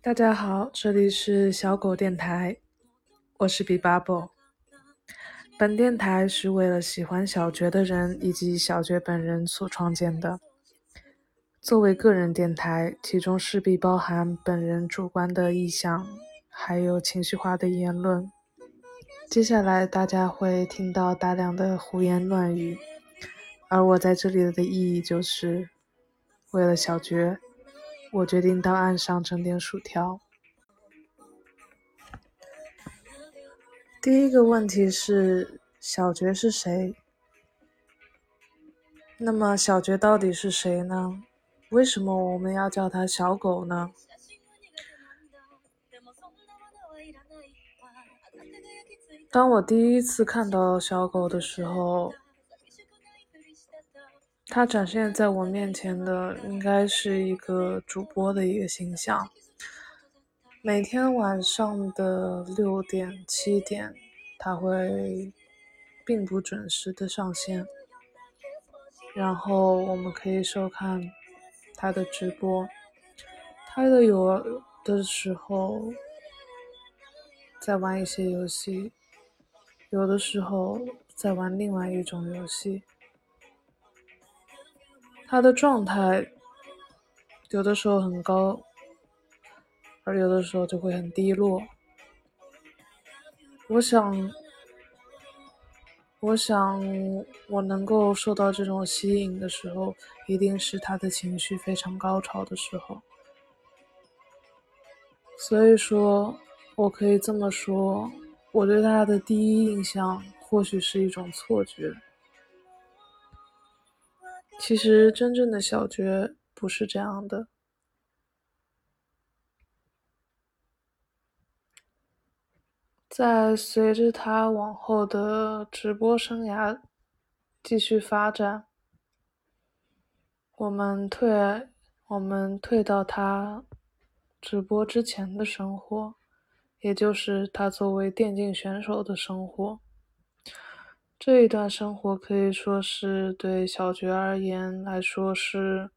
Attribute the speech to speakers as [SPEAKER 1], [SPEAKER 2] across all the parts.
[SPEAKER 1] 大家好，这里是小狗电台，我是 B Bubble。本电台是为了喜欢小绝的人以及小绝本人所创建的。作为个人电台，其中势必包含本人主观的意向，还有情绪化的言论。接下来大家会听到大量的胡言乱语，而我在这里的意义就是，为了小爵。我决定到岸上整点薯条。第一个问题是，小爵是谁？那么小爵到底是谁呢？为什么我们要叫他小狗呢？当我第一次看到小狗的时候。他展现在我面前的应该是一个主播的一个形象，每天晚上的六点七点，他会并不准时的上线，然后我们可以收看他的直播，他的有的时候在玩一些游戏，有的时候在玩另外一种游戏。他的状态有的时候很高，而有的时候就会很低落。我想，我想我能够受到这种吸引的时候，一定是他的情绪非常高潮的时候。所以说，我可以这么说，我对他的第一印象或许是一种错觉。其实，真正的小绝不是这样的。在随着他往后的直播生涯继续发展，我们退，我们退到他直播之前的生活，也就是他作为电竞选手的生活。这一段生活可以说是对小爵而言来说是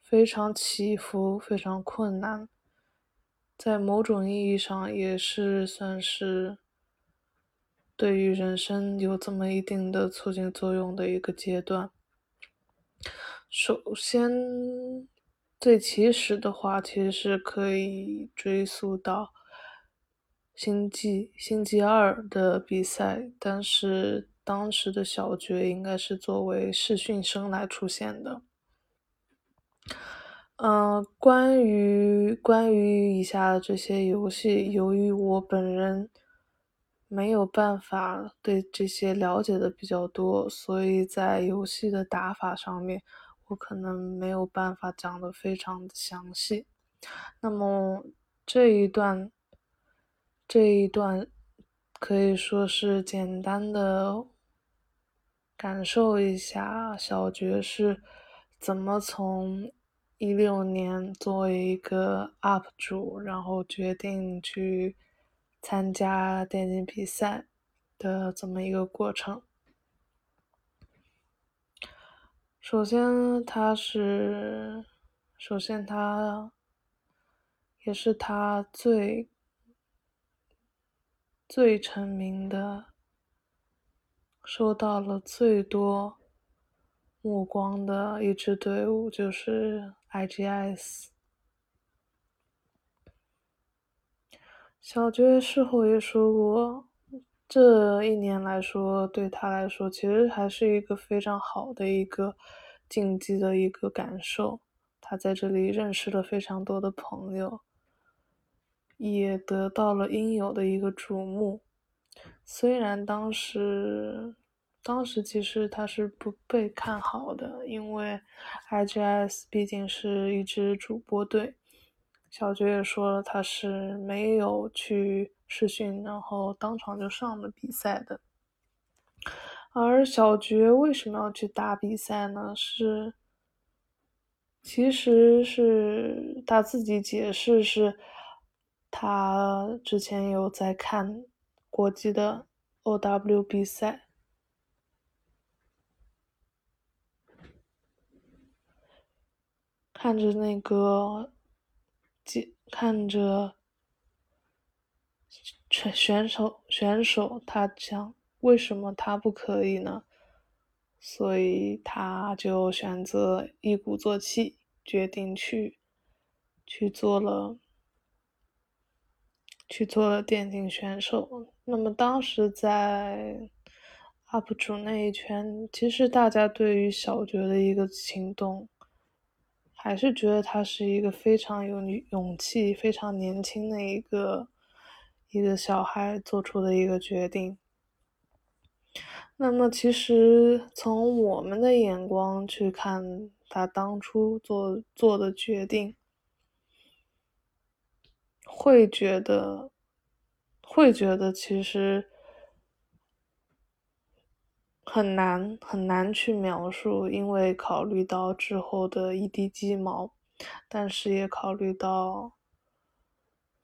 [SPEAKER 1] 非常起伏、非常困难，在某种意义上也是算是对于人生有这么一定的促进作用的一个阶段。首先，最起始的话，其实是可以追溯到星际星际二的比赛，但是。当时的小爵应该是作为试训生来出现的。嗯，关于关于以下的这些游戏，由于我本人没有办法对这些了解的比较多，所以在游戏的打法上面，我可能没有办法讲的非常的详细。那么这一段，这一段可以说是简单的。感受一下小爵是怎么从一六年作为一个 UP 主，然后决定去参加电竞比赛的这么一个过程。首先，他是，首先他也是他最最成名的。收到了最多目光的一支队伍就是 IGS。小爵事后也说过，这一年来说对他来说其实还是一个非常好的一个竞技的一个感受。他在这里认识了非常多的朋友，也得到了应有的一个瞩目。虽然当时，当时其实他是不被看好的，因为 IGS 毕竟是一支主播队。小爵也说了，他是没有去试训，然后当场就上了比赛的。而小爵为什么要去打比赛呢？是，其实是他自己解释是，他之前有在看。国际的 OW 比赛，看着那个，看着选选手选手，他想为什么他不可以呢？所以他就选择一鼓作气，决定去去做了。去做了电竞选手。那么当时在 UP 主那一圈，其实大家对于小觉的一个行动，还是觉得他是一个非常有勇气、非常年轻的一个一个小孩做出的一个决定。那么其实从我们的眼光去看，他当初做做的决定。会觉得，会觉得其实很难很难去描述，因为考虑到之后的一地鸡毛，但是也考虑到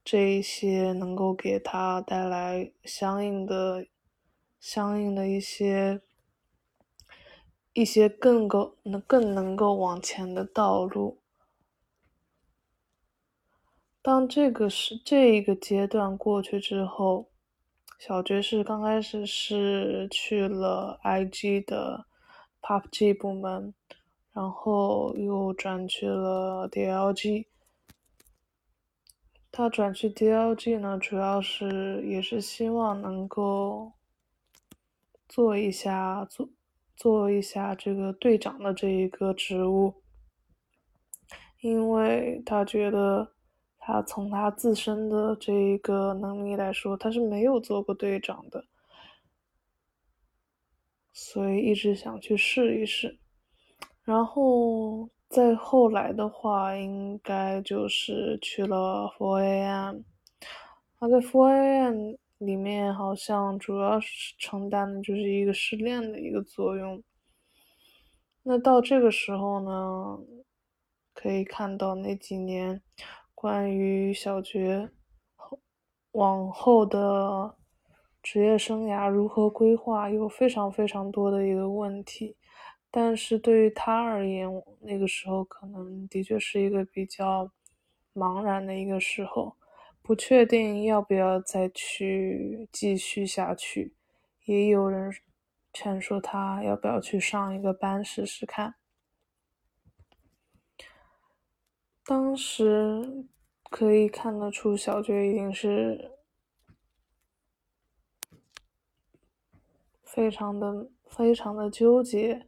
[SPEAKER 1] 这一些能够给他带来相应的、相应的一些一些更够能更能够往前的道路。当这个是这一个阶段过去之后，小爵士刚开始是去了 IG 的 PUBG 部门，然后又转去了 DLG。他转去 DLG 呢，主要是也是希望能够做一下做做一下这个队长的这一个职务，因为他觉得。他从他自身的这一个能力来说，他是没有做过队长的，所以一直想去试一试。然后再后来的话，应该就是去了 Four AM。他在 Four AM 里面好像主要是承担的就是一个试炼的一个作用。那到这个时候呢，可以看到那几年。关于小爵后往后的职业生涯如何规划，有非常非常多的一个问题。但是对于他而言，那个时候可能的确是一个比较茫然的一个时候，不确定要不要再去继续下去。也有人劝说他要不要去上一个班试试看。当时可以看得出，小爵已经是非常的、非常的纠结。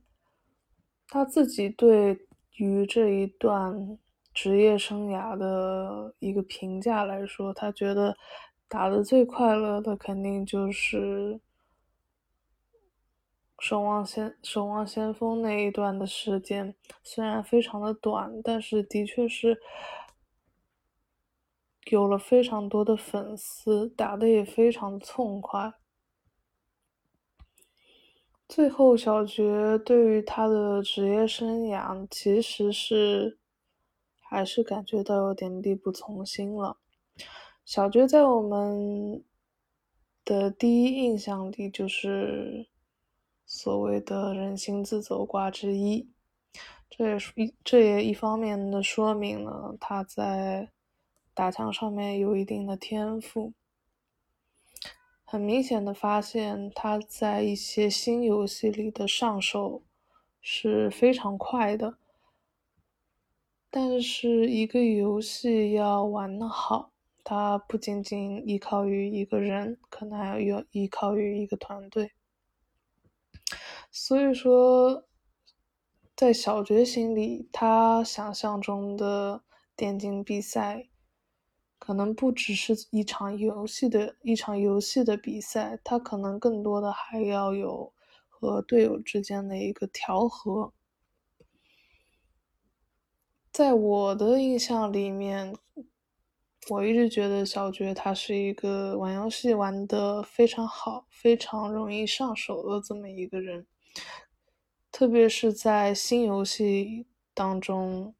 [SPEAKER 1] 他自己对于这一段职业生涯的一个评价来说，他觉得打的最快乐的肯定就是《守望先守望先锋》那一段的时间，虽然非常的短，但是的确是。有了非常多的粉丝，打的也非常的痛快。最后，小觉对于他的职业生涯其实是还是感觉到有点力不从心了。小觉在我们的第一印象里就是所谓的人心自走挂之一，这也是一这也一方面的说明了他在。打枪上面有一定的天赋，很明显的发现他在一些新游戏里的上手是非常快的。但是一个游戏要玩的好，它不仅仅依靠于一个人，可能还要依靠于一个团队。所以说，在小觉醒里，他想象中的电竞比赛。可能不只是一场游戏的一场游戏的比赛，他可能更多的还要有和队友之间的一个调和。在我的印象里面，我一直觉得小觉他是一个玩游戏玩的非常好、非常容易上手的这么一个人，特别是在新游戏当中。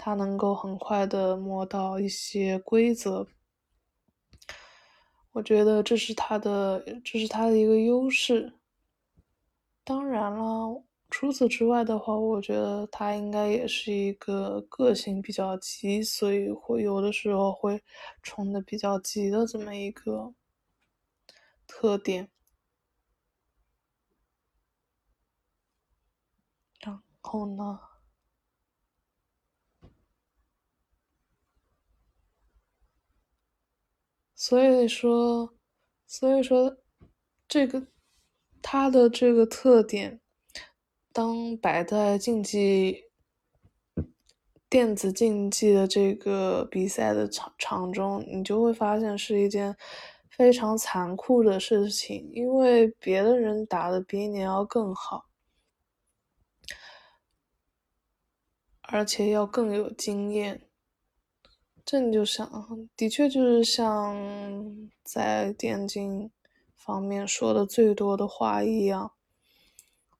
[SPEAKER 1] 他能够很快的摸到一些规则，我觉得这是他的，这是他的一个优势。当然了，除此之外的话，我觉得他应该也是一个个性比较急，所以会有的时候会冲的比较急的这么一个特点。然后呢？所以说，所以说，这个他的这个特点。当摆在竞技电子竞技的这个比赛的场场中，你就会发现是一件非常残酷的事情，因为别的人打的比你要更好，而且要更有经验。这你就想，的确就是像在电竞方面说的最多的话一样。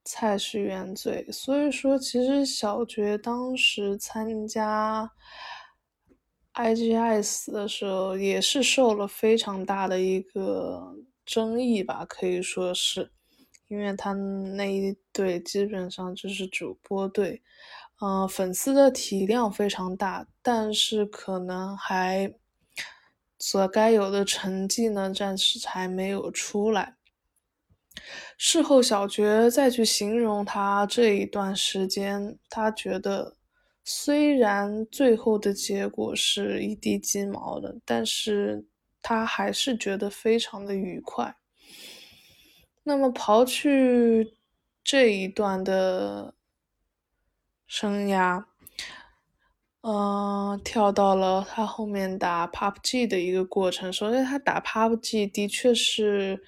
[SPEAKER 1] 菜是原罪，所以说其实小觉当时参加 IGS 的时候，也是受了非常大的一个争议吧，可以说是，因为他那一队基本上就是主播队，嗯，粉丝的体量非常大，但是可能还所该有的成绩呢，暂时还没有出来。事后，小觉再去形容他这一段时间，他觉得虽然最后的结果是一地鸡毛的，但是他还是觉得非常的愉快。那么，刨去这一段的生涯，嗯，跳到了他后面打 PUBG 的一个过程。首先，他打 PUBG 的确是。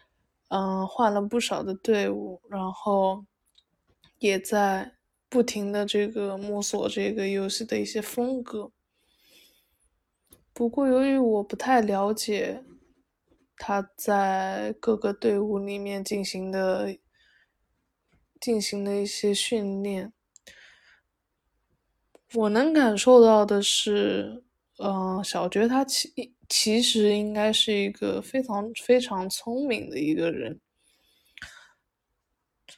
[SPEAKER 1] 嗯，换了不少的队伍，然后也在不停的这个摸索这个游戏的一些风格。不过，由于我不太了解他在各个队伍里面进行的进行的一些训练，我能感受到的是，嗯，小觉他其。其实应该是一个非常非常聪明的一个人，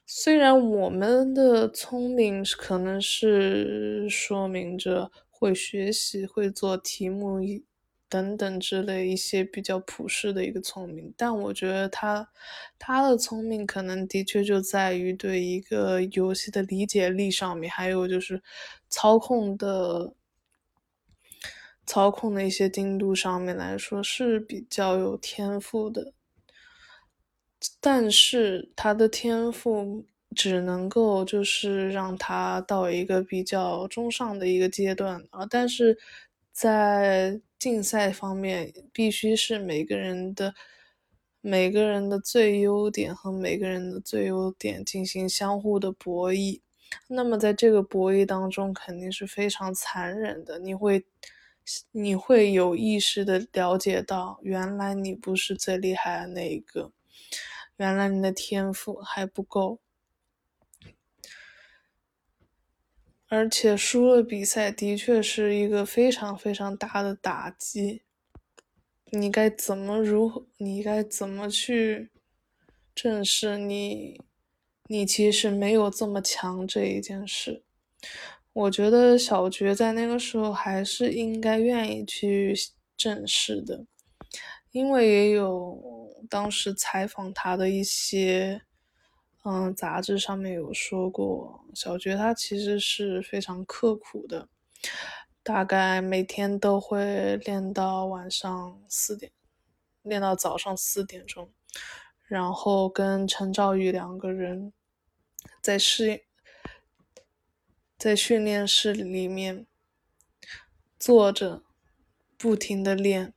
[SPEAKER 1] 虽然我们的聪明可能是说明着会学习、会做题目等等之类一些比较普世的一个聪明，但我觉得他他的聪明可能的确就在于对一个游戏的理解力上面，还有就是操控的。操控的一些精度上面来说是比较有天赋的，但是他的天赋只能够就是让他到一个比较中上的一个阶段啊，但是在竞赛方面，必须是每个人的每个人的最优点和每个人的最优点进行相互的博弈，那么在这个博弈当中肯定是非常残忍的，你会。你会有意识的了解到，原来你不是最厉害的那一个，原来你的天赋还不够，而且输了比赛的确是一个非常非常大的打击。你该怎么如何？你该怎么去正视你？你其实没有这么强这一件事。我觉得小觉在那个时候还是应该愿意去正视的，因为也有当时采访他的一些，嗯，杂志上面有说过，小觉他其实是非常刻苦的，大概每天都会练到晚上四点，练到早上四点钟，然后跟陈兆宇两个人在适应。在训练室里面坐着，不停的练。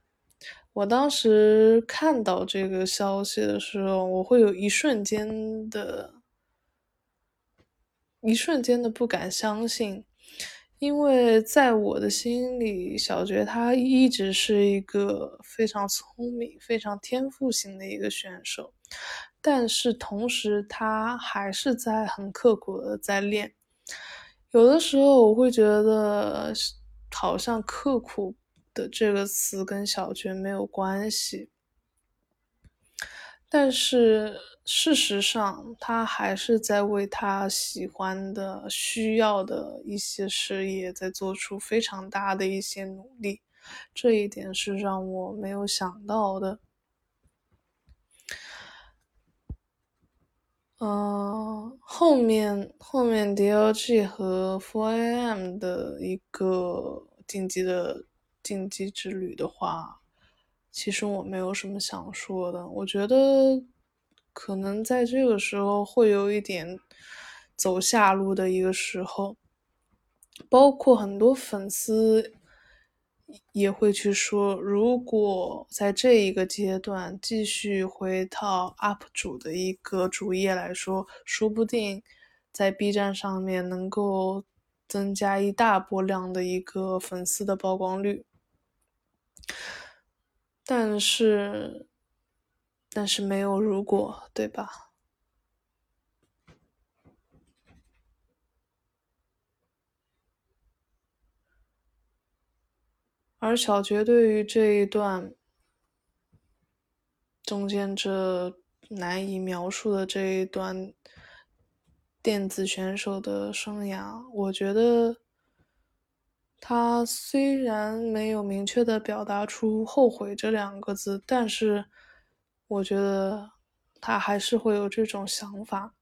[SPEAKER 1] 我当时看到这个消息的时候，我会有一瞬间的，一瞬间的不敢相信，因为在我的心里，小觉他一直是一个非常聪明、非常天赋型的一个选手，但是同时他还是在很刻苦的在练。有的时候我会觉得，好像刻苦的这个词跟小觉没有关系，但是事实上，他还是在为他喜欢的、需要的一些事业在做出非常大的一些努力，这一点是让我没有想到的。嗯，后面后面，D O G 和 Four A M 的一个竞技的竞技之旅的话，其实我没有什么想说的。我觉得可能在这个时候会有一点走下路的一个时候，包括很多粉丝。也会去说，如果在这一个阶段继续回到 UP 主的一个主页来说，说不定在 B 站上面能够增加一大波量的一个粉丝的曝光率。但是，但是没有如果，对吧？而小绝对于这一段中间这难以描述的这一段电子选手的生涯，我觉得他虽然没有明确的表达出后悔这两个字，但是我觉得他还是会有这种想法，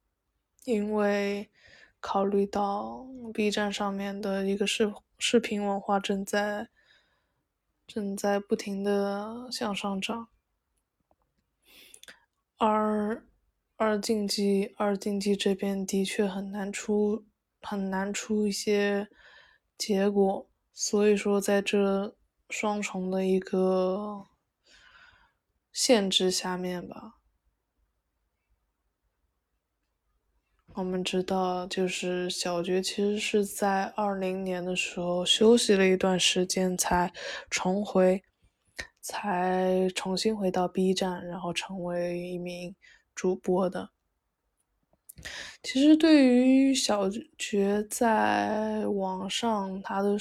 [SPEAKER 1] 因为考虑到 B 站上面的一个视视频文化正在。正在不停的向上涨，而二竞技二竞技这边的确很难出很难出一些结果，所以说在这双重的一个限制下面吧。我们知道，就是小觉其实是在二零年的时候休息了一段时间，才重回，才重新回到 B 站，然后成为一名主播的。其实，对于小觉在网上他的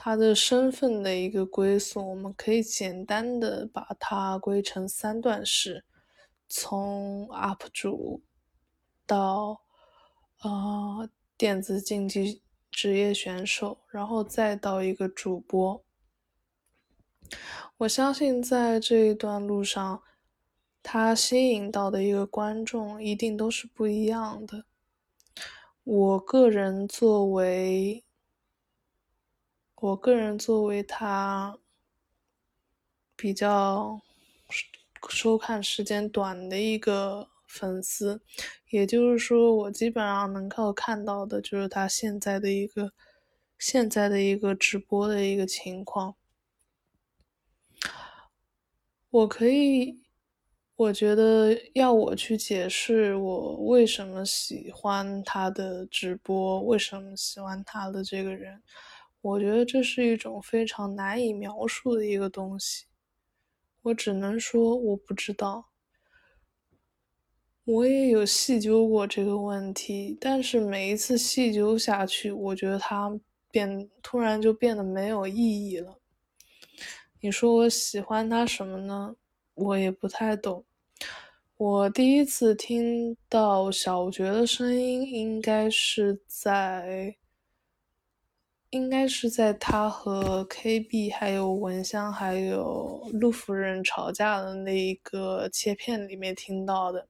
[SPEAKER 1] 他的身份的一个归宿，我们可以简单的把它归成三段式：从 UP 主。到，呃，电子竞技职业选手，然后再到一个主播。我相信在这一段路上，他吸引到的一个观众一定都是不一样的。我个人作为，我个人作为他比较收看时间短的一个。粉丝，也就是说，我基本上能够看到的就是他现在的一个现在的一个直播的一个情况。我可以，我觉得要我去解释我为什么喜欢他的直播，为什么喜欢他的这个人，我觉得这是一种非常难以描述的一个东西。我只能说，我不知道。我也有细究过这个问题，但是每一次细究下去，我觉得它变突然就变得没有意义了。你说我喜欢他什么呢？我也不太懂。我第一次听到小觉的声音，应该是在，应该是在他和 KB 还有蚊香还有陆夫人吵架的那一个切片里面听到的。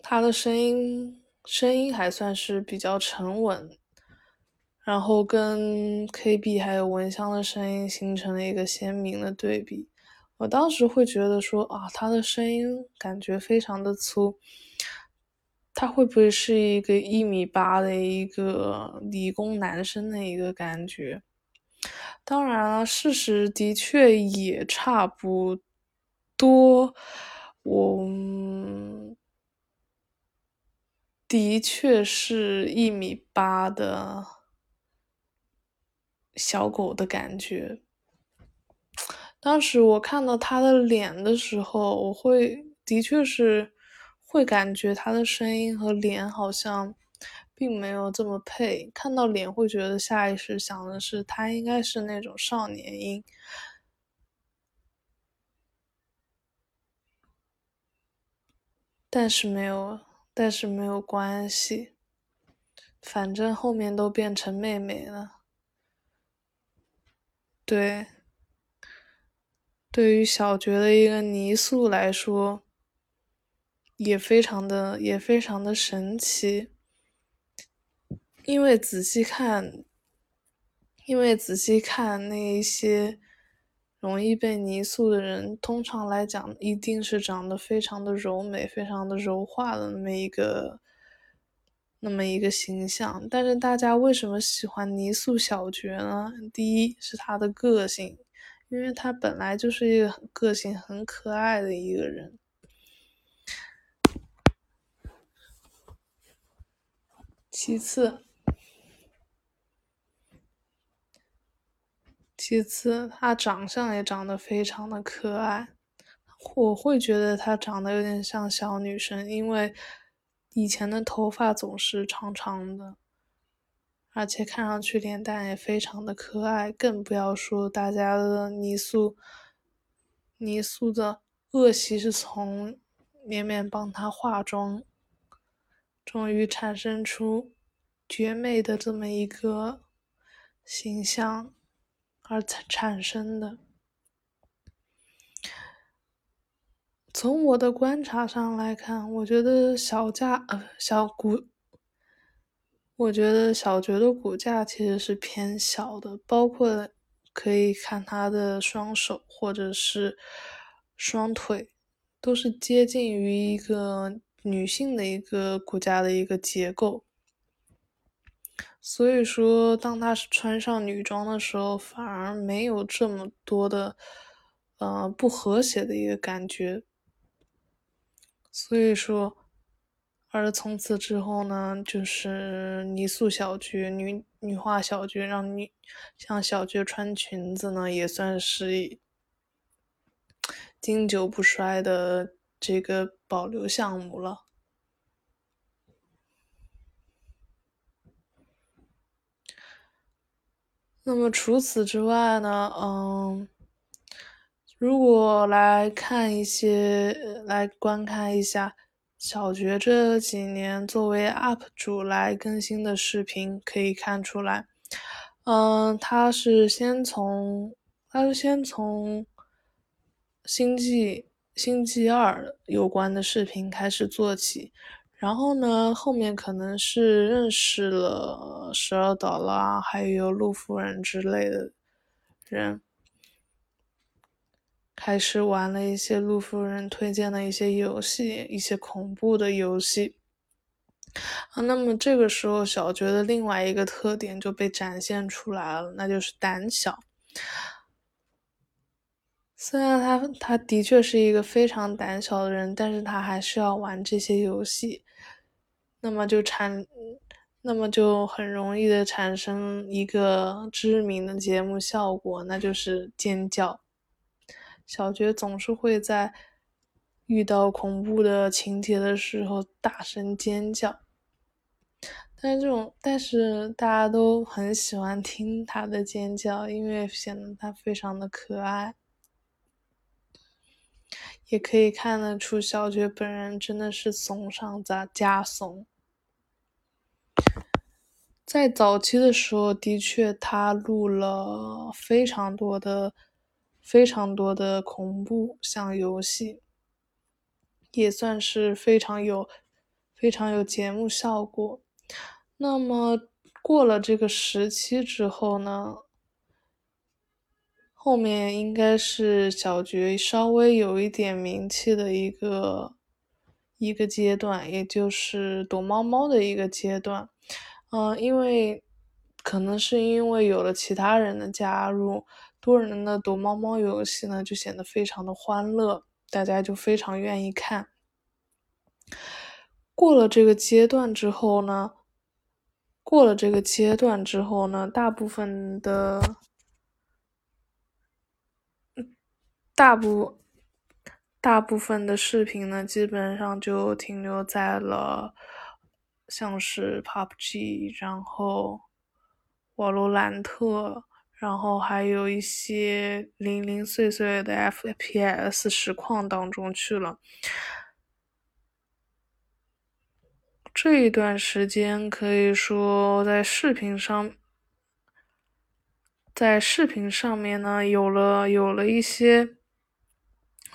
[SPEAKER 1] 他的声音声音还算是比较沉稳，然后跟 KB 还有蚊香的声音形成了一个鲜明的对比。我当时会觉得说啊，他的声音感觉非常的粗，他会不会是一个一米八的一个理工男生的一个感觉？当然了，事实的确也差不多，我。的确是一米八的小狗的感觉。当时我看到他的脸的时候，我会的确是会感觉他的声音和脸好像并没有这么配，看到脸会觉得下意识想的是他应该是那种少年音，但是没有，但是没有关系，反正后面都变成妹妹了。对，对于小觉的一个泥塑来说。也非常的也非常的神奇，因为仔细看，因为仔细看那一些。容易被泥塑的人，通常来讲，一定是长得非常的柔美、非常的柔化的那么一个、那么一个形象。但是大家为什么喜欢泥塑小觉呢？第一是他的个性，因为他本来就是一个很个性、很可爱的一个人。其次。其次，她长相也长得非常的可爱，我会觉得她长得有点像小女生，因为以前的头发总是长长的，而且看上去脸蛋也非常的可爱，更不要说大家的泥塑，泥塑的恶习是从绵绵帮她化妆，终于产生出绝美的这么一个形象。而产产生的。从我的观察上来看，我觉得小架呃小骨，我觉得小觉的骨架其实是偏小的，包括可以看他的双手或者是双腿，都是接近于一个女性的一个骨架的一个结构。所以说，当她穿上女装的时候，反而没有这么多的，呃，不和谐的一个感觉。所以说，而从此之后呢，就是泥塑小菊、女女化小菊，让女像小菊穿裙子呢，也算是经久不衰的这个保留项目了。那么除此之外呢？嗯，如果来看一些，来观看一下小觉这几年作为 UP 主来更新的视频，可以看出来，嗯，他是先从，他是先从星际星际二有关的视频开始做起。然后呢，后面可能是认识了十二岛啦，还有陆夫人之类的人，开始玩了一些陆夫人推荐的一些游戏，一些恐怖的游戏。啊，那么这个时候小觉的另外一个特点就被展现出来了，那就是胆小。虽然他他的确是一个非常胆小的人，但是他还是要玩这些游戏。那么就产，那么就很容易的产生一个知名的节目效果，那就是尖叫。小觉总是会在遇到恐怖的情节的时候大声尖叫，但是这种，但是大家都很喜欢听他的尖叫，因为显得他非常的可爱。也可以看得出，小觉本人真的是怂上加加怂。在早期的时候，的确他录了非常多的、非常多的恐怖像游戏，也算是非常有、非常有节目效果。那么过了这个时期之后呢，后面应该是小觉稍微有一点名气的一个一个阶段，也就是躲猫猫的一个阶段。嗯，因为可能是因为有了其他人的加入，多人的躲猫猫游戏呢就显得非常的欢乐，大家就非常愿意看。过了这个阶段之后呢，过了这个阶段之后呢，大部分的，大部大部分的视频呢，基本上就停留在了。像是 PUBG，然后瓦罗兰特，然后还有一些零零碎碎的 FPS 实况当中去了。这一段时间可以说在视频上，在视频上面呢，有了有了一些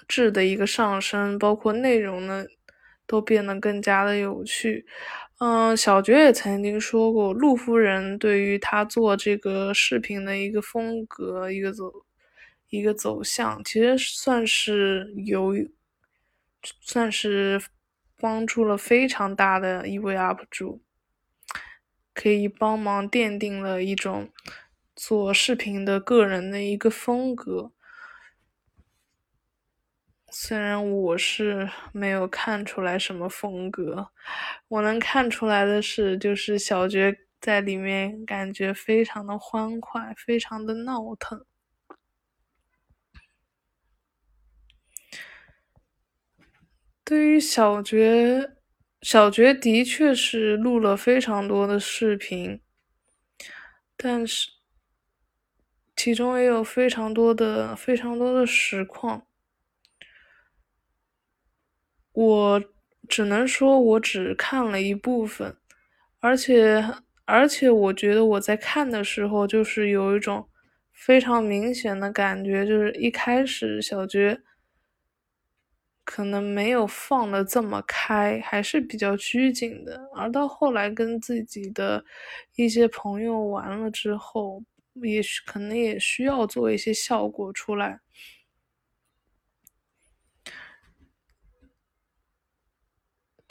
[SPEAKER 1] 质的一个上升，包括内容呢，都变得更加的有趣。嗯，小觉也曾经说过，陆夫人对于他做这个视频的一个风格、一个走、一个走向，其实算是有，算是。帮助了非常大的一位 UP 主，可以帮忙奠定了一种做视频的个人的一个风格。虽然我是没有看出来什么风格，我能看出来的是，就是小觉在里面感觉非常的欢快，非常的闹腾。对于小觉，小觉的确是录了非常多的视频，但是其中也有非常多的、非常多的实况。我只能说，我只看了一部分，而且，而且我觉得我在看的时候，就是有一种非常明显的感觉，就是一开始小觉。可能没有放的这么开，还是比较拘谨的。而到后来跟自己的一些朋友玩了之后，也许可能也需要做一些效果出来。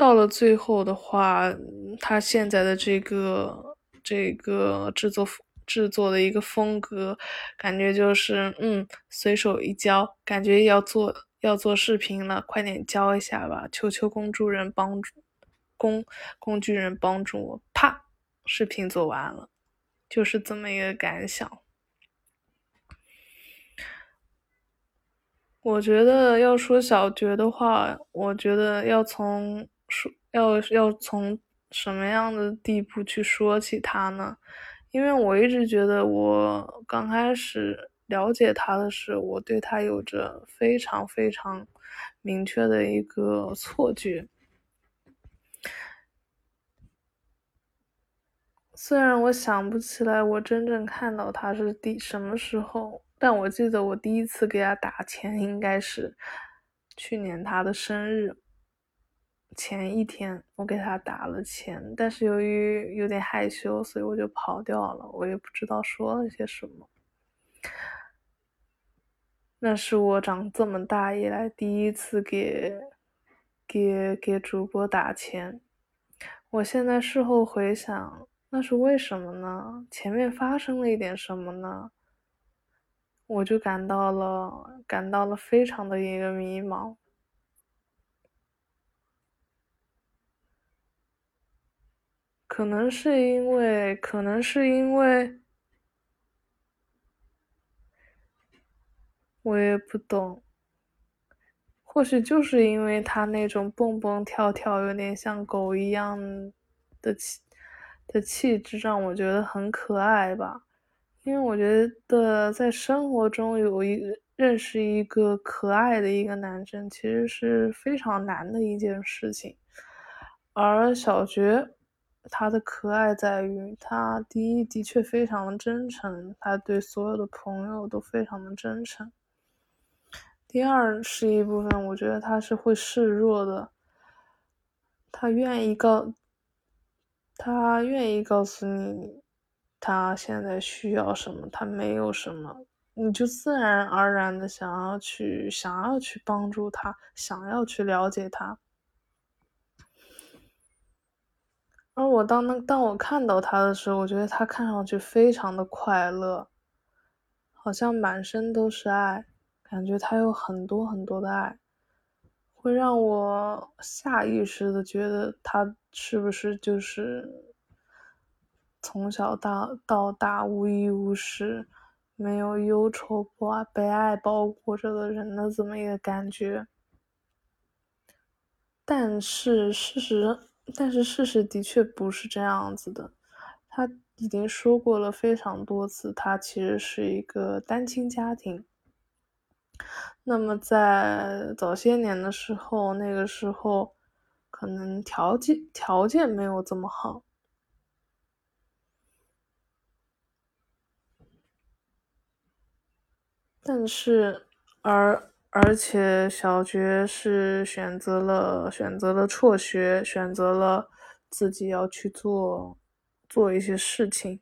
[SPEAKER 1] 到了最后的话，他现在的这个这个制作制作的一个风格，感觉就是嗯，随手一教，感觉要做。要做视频了，快点教一下吧！求求工具人帮助，工工具人帮助我，啪，视频做完了，就是这么一个感想。我觉得要说小觉的话，我觉得要从说要要从什么样的地步去说起他呢？因为我一直觉得我刚开始。了解他的是，我对他有着非常非常明确的一个错觉。虽然我想不起来我真正看到他是第什么时候，但我记得我第一次给他打钱应该是去年他的生日前一天，我给他打了钱，但是由于有点害羞，所以我就跑掉了，我也不知道说了些什么。那是我长这么大以来第一次给给给主播打钱，我现在事后回想，那是为什么呢？前面发生了一点什么呢？我就感到了感到了非常的一个迷茫，可能是因为，可能是因为。我也不懂，或许就是因为他那种蹦蹦跳跳，有点像狗一样的气的气质，让我觉得很可爱吧。因为我觉得在生活中有一认识一个可爱的一个男生，其实是非常难的一件事情。而小觉他的可爱在于，他第一的确非常的真诚，他对所有的朋友都非常的真诚。第二是一部分，我觉得他是会示弱的，他愿意告，他愿意告诉你，他现在需要什么，他没有什么，你就自然而然的想要去，想要去帮助他，想要去了解他。而我当当当我看到他的时候，我觉得他看上去非常的快乐，好像满身都是爱。感觉他有很多很多的爱，会让我下意识的觉得他是不是就是从小到到大无依无事，没有忧愁不被爱包裹着的人的这么一个感觉。但是事实，但是事实的确不是这样子的。他已经说过了非常多次，他其实是一个单亲家庭。那么在早些年的时候，那个时候可能条件条件没有这么好，但是而而且小学是选择了选择了辍学，选择了自己要去做做一些事情。